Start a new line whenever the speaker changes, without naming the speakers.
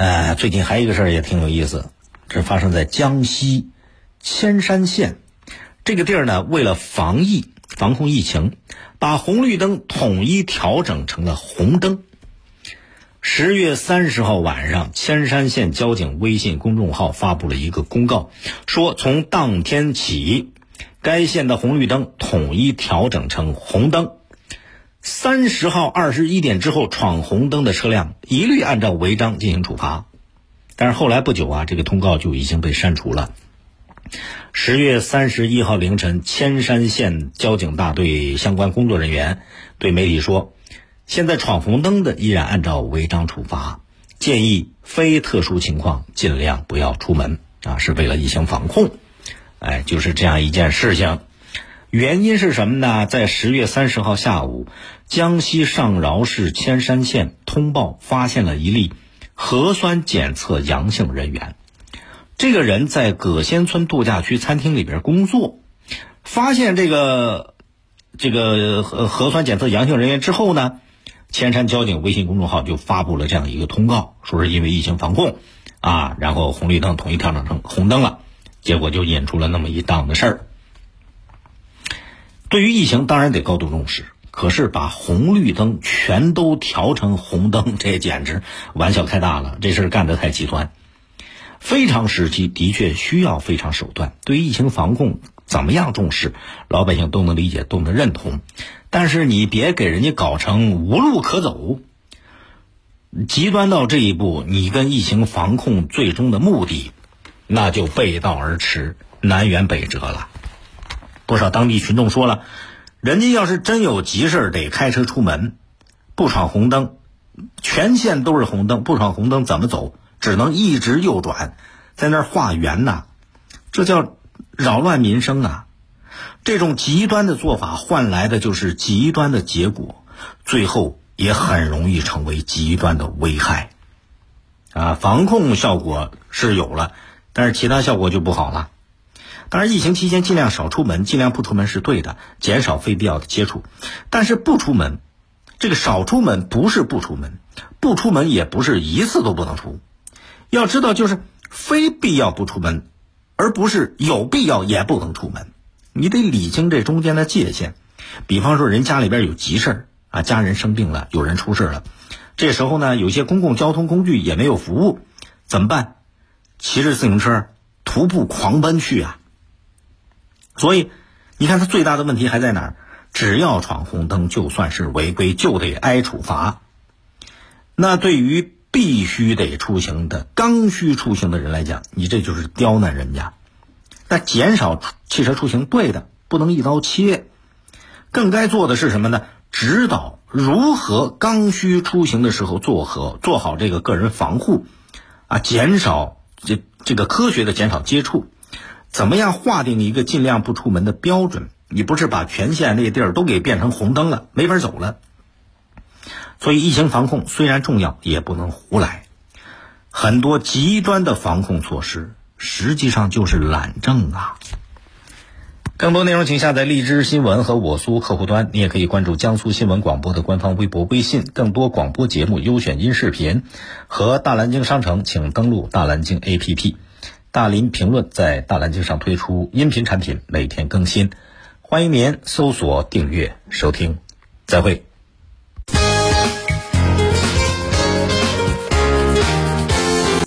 呃最近还有一个事儿也挺有意思，这发生在江西铅山县这个地儿呢，为了防疫防控疫情，把红绿灯统一调整成了红灯。十月三十号晚上，铅山县交警微信公众号发布了一个公告，说从当天起，该县的红绿灯统一调整成红灯。三十号二十一点之后闯红灯的车辆，一律按照违章进行处罚。但是后来不久啊，这个通告就已经被删除了。十月三十一号凌晨，千山县交警大队相关工作人员对媒体说。现在闯红灯的依然按照违章处罚，建议非特殊情况尽量不要出门啊，是为了疫情防控。哎，就是这样一件事情。原因是什么呢？在十月三十号下午，江西上饶市铅山县通报发现了一例核酸检测阳性人员。这个人在葛仙村度假区餐厅里边工作，发现这个这个核核酸检测阳性人员之后呢？千山交警微信公众号就发布了这样一个通告，说是因为疫情防控，啊，然后红绿灯统一调整成红灯了，结果就引出了那么一档子事儿。对于疫情当然得高度重视，可是把红绿灯全都调成红灯，这简直玩笑开大了，这事儿干得太极端。非常时期的确需要非常手段，对于疫情防控怎么样重视，老百姓都能理解，都能认同。但是你别给人家搞成无路可走，极端到这一步，你跟疫情防控最终的目的，那就背道而驰，南辕北辙了。不少当地群众说了，人家要是真有急事得开车出门，不闯红灯，全县都是红灯，不闯红灯怎么走？只能一直右转，在那儿画圆呐，这叫扰乱民生啊！这种极端的做法换来的就是极端的结果，最后也很容易成为极端的危害。啊，防控效果是有了，但是其他效果就不好了。当然，疫情期间尽量少出门，尽量不出门是对的，减少非必要的接触。但是不出门，这个少出门不是不出门，不出门也不是一次都不能出。要知道，就是非必要不出门，而不是有必要也不能出门。你得理清这中间的界限，比方说人家里边有急事儿啊，家人生病了，有人出事了，这时候呢，有些公共交通工具也没有服务，怎么办？骑着自行车徒步狂奔去啊！所以，你看他最大的问题还在哪儿？只要闯红灯，就算是违规，就得挨处罚。那对于必须得出行的、刚需出行的人来讲，你这就是刁难人家。那减少汽车出行，对的，不能一刀切，更该做的是什么呢？指导如何刚需出行的时候做好做好这个个人防护，啊，减少这这个科学的减少接触，怎么样划定一个尽量不出门的标准？你不是把全县那地儿都给变成红灯了，没法走了。所以疫情防控虽然重要，也不能胡来，很多极端的防控措施。实际上就是懒政啊！更多内容请下载荔枝新闻和我苏客户端，你也可以关注江苏新闻广播的官方微博、微信，更多广播节目、优选音视频和大蓝鲸商城，请登录大蓝鲸 APP。大林评论在大蓝鲸上推出音频产品，每天更新，欢迎您搜索订阅收听。再会。